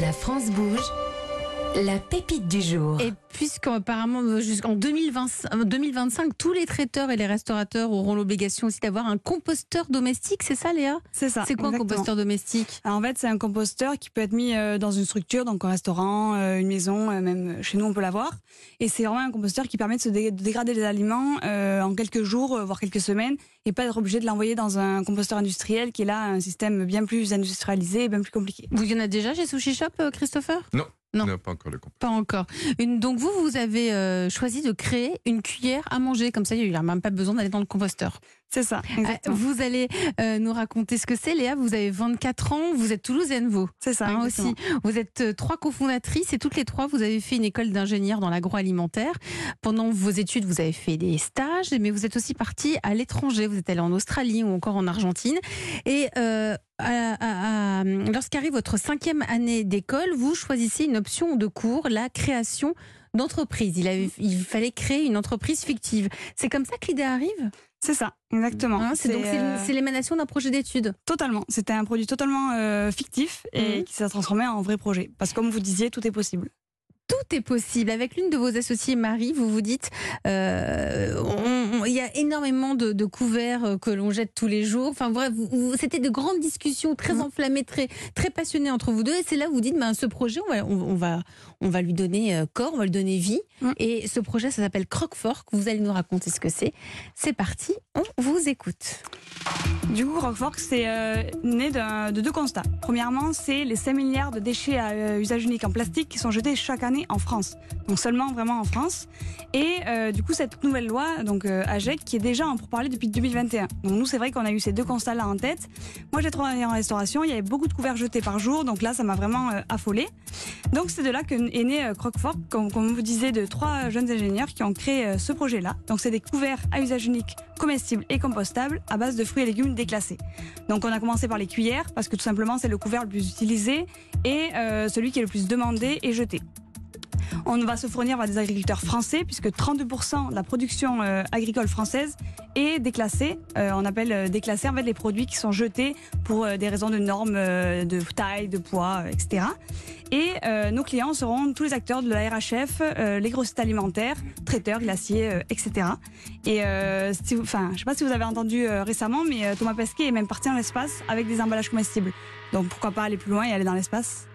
La France bouge. La pépite du jour. Puisqu'apparemment jusqu'en 2020 2025, tous les traiteurs et les restaurateurs auront l'obligation aussi d'avoir un composteur domestique, c'est ça Léa? C'est ça. C'est quoi un exactement. composteur domestique? Alors, En fait, c'est un composteur qui peut être mis euh, dans une structure, donc un restaurant, euh, une maison, euh, même chez nous on peut l'avoir. Et c'est vraiment un composteur qui permet de se dé- de dégrader les aliments en quelques jours, voire quelques semaines, et pas être obligé de l'envoyer dans un composteur industriel qui est là un système bien plus industrialisé et bien plus compliqué. Vous y en a déjà chez Sushi Shop, Christopher? Non. Non. Non, pas encore le compas. Pas encore. Une- donc vous, vous avez euh, choisi de créer une cuillère à manger, comme ça il n'y a même pas besoin d'aller dans le composteur. C'est ça, Euh, exactement. vous allez euh, nous raconter ce que c'est. Léa, vous avez 24 ans, vous êtes toulousaine, vous C'est ça, hein, aussi. Vous êtes euh, trois cofondatrices et toutes les trois, vous avez fait une école d'ingénieur dans l'agroalimentaire. Pendant vos études, vous avez fait des stages, mais vous êtes aussi partie à l'étranger. Vous êtes allée en Australie ou encore en Argentine. Et euh, lorsqu'arrive votre cinquième année d'école, vous choisissez une option de cours, la création d'entreprise. Il, avait- il fallait créer une entreprise fictive. C'est comme ça que l'idée arrive? C'est ça, exactement. Hein, C'est donc c'est euh, c'est l'émanation d'un projet d'études. Totalement. C'était un produit totalement euh, fictif et Mhm. qui s'est transformé en vrai projet. Parce que comme vous disiez, tout est possible. tout est possible. Avec l'une de vos associées, Marie, vous vous dites, euh, on- il y a énormément de, de couverts euh, que l'on jette tous les jours. Enfin, bref, c'était de grandes discussions très Mhm. enflammées, très, très passionnées entre vous deux. Et c'est là où vous dites, ben, ce projet, on va, on, on va, on va lui donner euh, corps, on va lui donner vie. Mhm. Et ce projet, ça s'appelle Croquefort. Vous allez nous raconter ce que c'est. C'est parti, on vous écoute. Du coup, Rockfork, c'est euh, né de deux constats. Premièrement, c'est les 5 milliards de déchets à euh, usage unique en plastique qui sont jetés chaque année en France. Donc seulement vraiment en France. Et euh, du coup, cette nouvelle loi, donc AGEC, qui est déjà en pourparlers depuis 2021. Donc nous, c'est vrai qu'on a eu ces deux constats-là en tête. Moi, j'ai travaillé en restauration, il y avait beaucoup de couverts jetés par jour, donc là, ça m'a vraiment euh, affolée. Donc c'est de là que est né euh, Croquefort, comme, comme vous disait, de trois jeunes ingénieurs qui ont créé euh, ce projet-là. Donc c'est des couverts à usage unique, comestibles et compostables à base de fruits et légumes déclassés. Donc on a commencé par les cuillères parce que tout simplement c'est le couvert le plus utilisé et celui qui est le plus demandé et jeté. On va se fournir par des agriculteurs français puisque 32% de la production euh, agricole française est déclassée. Euh, on appelle euh, déclassés en fait les produits qui sont jetés pour des raisons de normes de taille, de poids, etc. Et euh, nos clients seront tous les acteurs de la RHF, euh, les grossistes alimentaires, traiteurs, glaciers, euh, etc. Et si enfin, je sais pas si vous avez entendu récemment, mais Thomas Pesquet est même parti dans l'espace avec des emballages comestibles. Donc pourquoi pas aller plus loin et aller dans l'espace?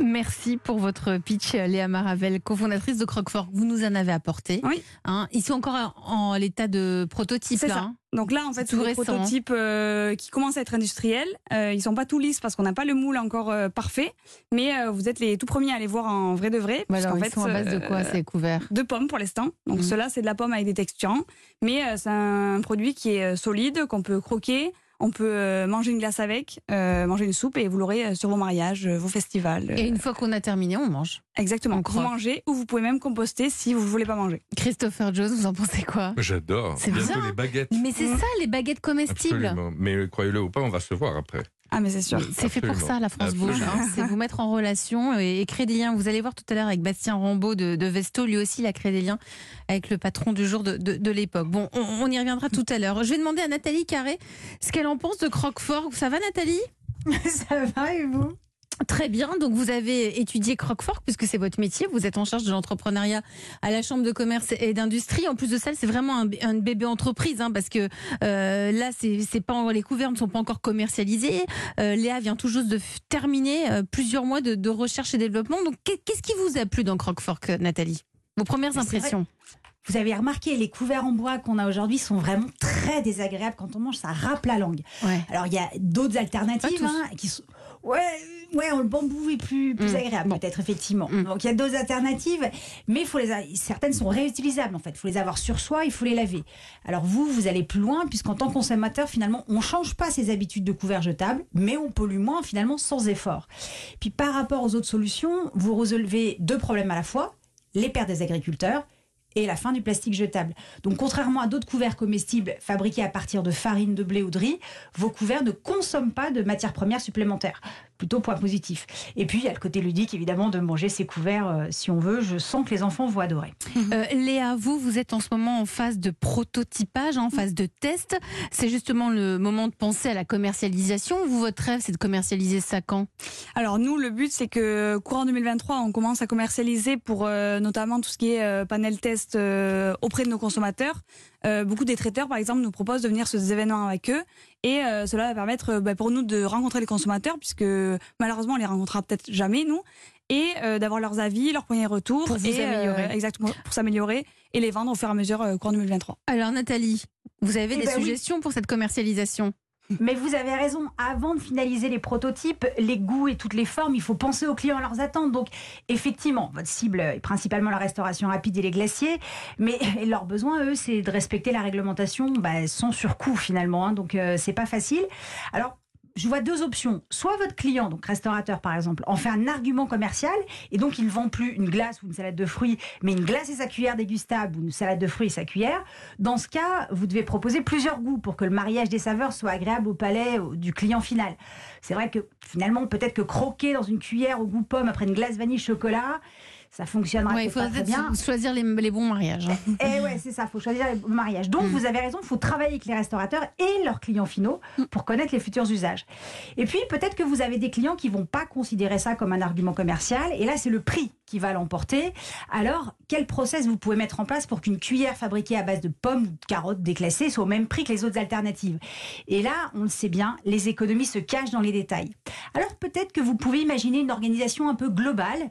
Merci pour votre pitch, Léa Maravel, cofondatrice de Croquefort. Vous nous en avez apporté. Oui. Hein, ils sont encore en, en l'état de prototype. C'est ça. hein. Donc là, en fait, C'est c'est des prototypes euh, qui commencent à être industriels. Euh, ils sont pas tout lisses parce qu'on n'a pas le moule encore euh, parfait, mais euh, vous êtes les tout premiers à les voir en vrai de vrai. Puisqu'en ils sont à base de quoi euh, ces couverts? de pommes pour l'instant. Donc Mhm. cela c'est de la pomme avec des texturants, mais c'est un produit qui est solide, qu'on peut croquer, on peut euh, manger une glace avec, euh, manger une soupe et vous l'aurez euh, sur vos mariages, vos festivals. Et une fois qu'on a terminé, on mange. Exactement. on Vous mangez ou vous pouvez même composter si vous ne voulez pas manger. Christopher Jones, vous en pensez quoi? J'adore. C'est bien. les baguettes. Mais c'est Mhm. ça, les baguettes comestibles. Absolument. Mais croyez-le ou pas, on va se voir après. Ah mais c'est sûr. C'est fait pour ça, la France Bouge. Hein. C'est vous mettre en relation et, et créer des liens. Vous allez voir tout à l'heure avec Bastien Rambaud de, de Vesto. Lui aussi, il a créé des liens avec le patron du jour de, de- de l'époque. Bon, on, on y reviendra tout à l'heure. Je vais demander à Nathalie Carré ce qu'elle en pense de Croquefort. Ça va, Nathalie? Ça va et vous? Très bien. Donc, vous avez étudié Croquefort puisque c'est votre métier. Vous êtes en charge de l'entrepreneuriat à la Chambre de commerce et d'industrie. En plus de ça, c'est vraiment un, bébé entreprise hein, parce que euh, là, c'est pas les couverts ne sont pas encore commercialisés. Euh, Léa vient tout juste de terminer euh, plusieurs mois de, de recherche et développement. Donc, qu'est- qu'est-ce qui vous a plu dans Croquefort, que- Nathalie? Vos premières impressions? Vous avez remarqué, les couverts en bois qu'on a aujourd'hui sont vraiment très désagréables. Quand on mange, ça râpe la langue. Ouais. Alors, il y a d'autres alternatives hein, qui sont. Ouais, ouais, le bambou est plus, plus Mm. agréable, Bon. peut-être, effectivement. Mm. Donc, il y a d'autres alternatives, mais faut les a- certaines sont réutilisables, en fait. Il faut les avoir sur soi, il faut les laver. Alors, vous, vous allez plus loin, puisqu'en tant que consommateur, finalement, on change pas ses habitudes de couverts jetables, mais on pollue moins, finalement, sans effort. Puis, par rapport aux autres solutions, vous relevez deux problèmes à la fois les pertes des agriculteurs et la fin du plastique jetable. Donc, contrairement à d'autres couverts comestibles fabriqués à partir de farine de blé ou de riz, vos couverts ne consomment pas de matières premières supplémentaires. Plutôt point positif. Et puis il y a le côté ludique évidemment de manger ses couverts euh, si on veut. Je sens que les enfants vont adorer. Euh, Léa, vous, vous êtes en ce moment en phase de prototypage, en phase de test. C'est justement le moment de penser à la commercialisation. Vous, votre rêve, c'est de commercialiser ça quand? Alors nous, le but, c'est que courant 2023, on commence à commercialiser pour euh, notamment tout ce qui est euh, panel test euh, auprès de nos consommateurs. Euh, beaucoup des traiteurs, par exemple, nous proposent de venir sur des événements avec eux. Et euh, cela va permettre euh, bah, pour nous de rencontrer les consommateurs, puisque malheureusement, on les rencontrera peut-être jamais, nous. Et euh, d'avoir leurs avis, leurs premiers retours. Pour et, euh, améliorer. exactement, pour s'améliorer. Et les vendre au fur et à mesure euh, courant 2023. Alors, Nathalie, vous avez Eh des ben oui. suggestions pour cette commercialisation? Mais vous avez raison, avant de finaliser les prototypes, les goûts et toutes les formes, il faut penser aux clients leurs attentes. Donc, effectivement, votre cible est principalement la restauration rapide et les glaciers, mais leurs besoins, eux, c'est de respecter la réglementation bah, sans surcoût finalement. hein. donc, euh, c'est pas facile. Alors, je vois deux options. Soit votre client, donc restaurateur par exemple, en fait un argument commercial et donc il ne vend plus une glace ou une salade de fruits, mais une glace et sa cuillère dégustable ou une salade de fruits et sa cuillère. Dans ce cas, vous devez proposer plusieurs goûts pour que le mariage des saveurs soit agréable au palais du client final. C'est vrai que finalement, peut-être que croquer dans une cuillère au goût pomme après une glace vanille chocolat, ça fonctionnera Ouais, Il très bien. choisir les, les bons mariages. hein. Eh ouais, c'est ça, il faut choisir les mariages. Donc, Mm. vous avez raison, il faut travailler avec les restaurateurs et leurs clients finaux pour connaître les futurs usages. Et puis, peut-être que vous avez des clients qui vont pas considérer ça comme un argument commercial, et là, c'est le prix qui va l'emporter. Alors, quel process vous pouvez mettre en place pour qu'une cuillère fabriquée à base de pommes ou de carottes déclassées soit au même prix que les autres alternatives? Et là, on le sait bien, les économies se cachent dans les détails. Alors, peut-être que vous pouvez imaginer une organisation un peu globale,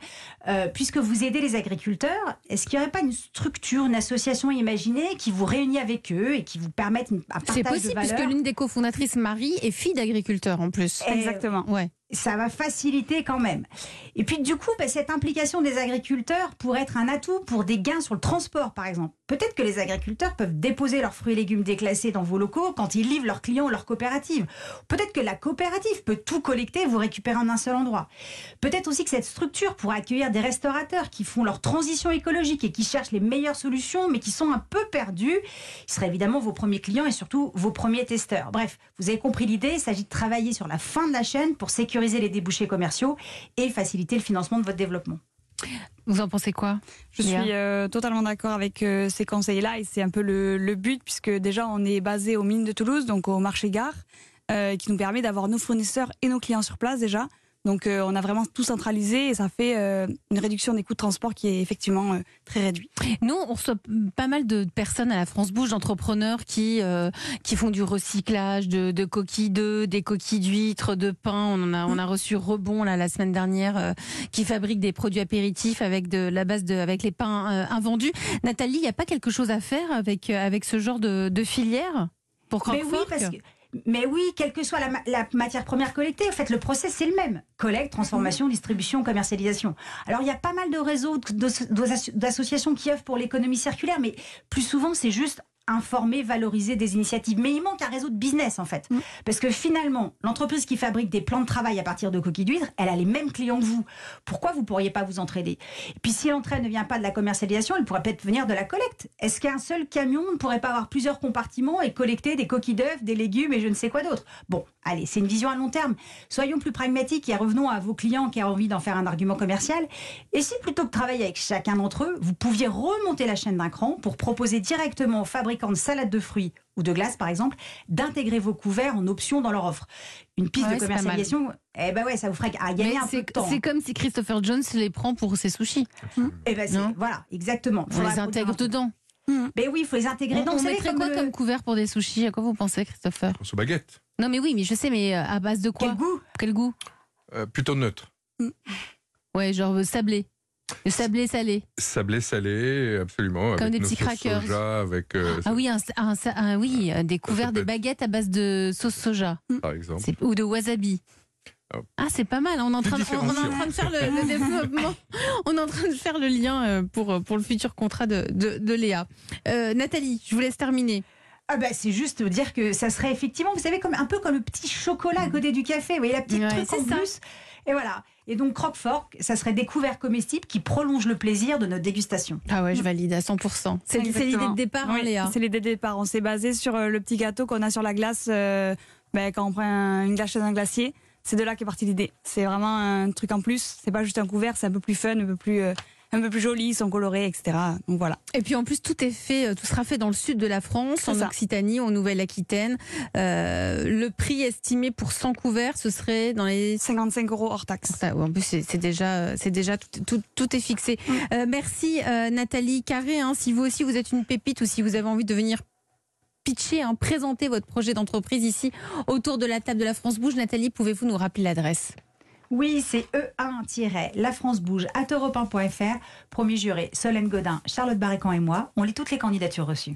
euh, puisque vous aidez les agriculteurs. Est-ce qu'il n'y aurait pas une structure, une association imaginée qui vous réunit avec eux et qui vous permette un partage C'est de possible, valeurs? puisque l'une des cofondatrices, Marie, est fille d'agriculteur en plus. Exactement. Ouais. Ça va faciliter quand même. Et puis du coup, bah, cette implication des agriculteurs pourrait être un atout pour des gains sur le transport, par exemple. Peut-être que les agriculteurs peuvent déposer leurs fruits et légumes déclassés dans vos locaux quand ils livrent leurs clients ou leurs coopératives. Peut-être que la coopérative peut tout collecter et vous récupérer en un seul endroit. Peut-être aussi que cette structure pourrait accueillir des restaurateurs qui font leur transition écologique et qui cherchent les meilleures solutions, mais qui sont un peu perdus. Ils seraient évidemment vos premiers clients et surtout vos premiers testeurs. Bref, vous avez compris l'idée, il s'agit de travailler sur la fin de la chaîne pour sécuriser les débouchés commerciaux et faciliter le financement de votre développement. Vous en pensez quoi Je Léa suis euh, totalement d'accord avec euh, ces conseils-là et c'est un peu le, le but puisque déjà on est basé aux mines de Toulouse, donc au marché gare, euh, qui nous permet d'avoir nos fournisseurs et nos clients sur place déjà. Donc euh, on a vraiment tout centralisé et ça fait euh, une réduction des coûts de transport qui est effectivement euh, très réduite. Nous, on reçoit pas mal de personnes à la France Bouge, d'entrepreneurs qui qui font du recyclage de, de coquilles d'œufs, des coquilles d'huîtres, de pain. On en a on a reçu Rebond là la semaine dernière, qui fabrique des produits apéritifs avec de la base de avec les pains invendus. Nathalie, il n'y a pas quelque chose à faire avec avec ce genre de, de filière pour oui, Croque-Fork parce que. Mais oui, quelle que soit la, ma- la matière première collectée, en fait, le process, c'est le même. Collecte, transformation, distribution, commercialisation. Alors, il y a pas mal de réseaux, d'associations qui œuvrent pour l'économie circulaire, mais plus souvent, c'est juste informer, valoriser des initiatives. Mais il manque un réseau de business, en fait. Parce que finalement, l'entreprise qui fabrique des plans de travail à partir de coquilles d'huîtres, elle a les mêmes clients que vous. Pourquoi vous pourriez pas vous entraider? Et puis, si l'entraide ne vient pas de la commercialisation, elle pourrait peut-être venir de la collecte. Est-ce qu'un seul camion ne pourrait pas avoir plusieurs compartiments et collecter des coquilles d'œufs, des légumes et je ne sais quoi d'autre? Bon, allez, c'est une vision à long terme. Soyons plus pragmatiques et revenons à vos clients qui ont envie d'en faire un argument commercial. Et si plutôt que de travailler avec chacun d'entre eux, vous pouviez remonter la chaîne d'un cran pour proposer directement aux fabricants de salade de fruits ou de glace, par exemple, d'intégrer vos couverts en option dans leur offre. Une piste Ouais, de commercialisation, eh ben ouais, ça vous ferait à gagner Mais un peu c'est de temps. c'est comme si Christopher Jones les prend pour ses sushis. Eh ben Non. voilà, exactement. On les intègre dedans. Mais oui, il faut les intégrer. On, Donc, on mettrait comme quoi le- comme couvert pour des sushis? À quoi vous pensez, Christopher? Sous baguette. Non, mais oui, mais je sais, mais euh, à base de quoi? Quel goût? Quel goût? Euh, plutôt neutre. Ouais, genre euh, sablé. Le sablé salé. Sablé salé, absolument. Comme avec des petits crackers. Soja, avec, euh, Ah oui, un, un- un- oui, euh, des couverts, peut des baguettes à base de sauce soja par exemple. Ou de wasabi. Ah. Ah, c'est pas mal. On est en train, de, on, on est en train de faire le, le développement. On est en train de faire le lien euh, pour, pour le futur contrat de, de, de Léa. Euh, Nathalie, je vous laisse terminer. Ah bah, c'est juste dire que ça serait effectivement, vous savez, comme un peu comme le petit chocolat à côté du café. Vous voyez la petite Ouais, truc en ça. plus. Et voilà. Et donc croque-fork, ça serait des couverts comestibles qui prolongent le plaisir de notre dégustation. Ah ouais, je valide à 100%. C'est l'idée de départ, hein, Oui, Léa. C'est l'idée de départ. On s'est basé sur euh, le petit gâteau qu'on a sur la glace euh, ben, quand on prend un- une glace chez un glacier. c'est de là qu'est partie l'idée. C'est vraiment un truc en plus. C'est pas juste un couvert, c'est un peu plus fun, un peu plus, euh, un peu plus joli, ils sont colorés, etc. Donc voilà. Et puis en plus, tout est fait, euh, tout sera fait dans le sud de la France, en ça. Occitanie, en Nouvelle-Aquitaine. Euh, le prix estimé pour 100 couverts, ce serait dans les 55 euros hors taxe. Ça, ouais, en plus, c'est déjà, c'est déjà tout, tout- tout est fixé. Euh, merci euh, Nathalie Carré. hein. si vous aussi vous êtes une pépite ou si vous avez envie de venir pitcher, hein, présenter votre projet d'entreprise ici autour de la table de la France Bouge, Nathalie, pouvez-vous nous rappeler l'adresse? Oui, c'est E1-La France Bouge at europe1.fr. Premier juré, Solène Godin, Charlotte Barrécan et moi. On lit toutes les candidatures reçues.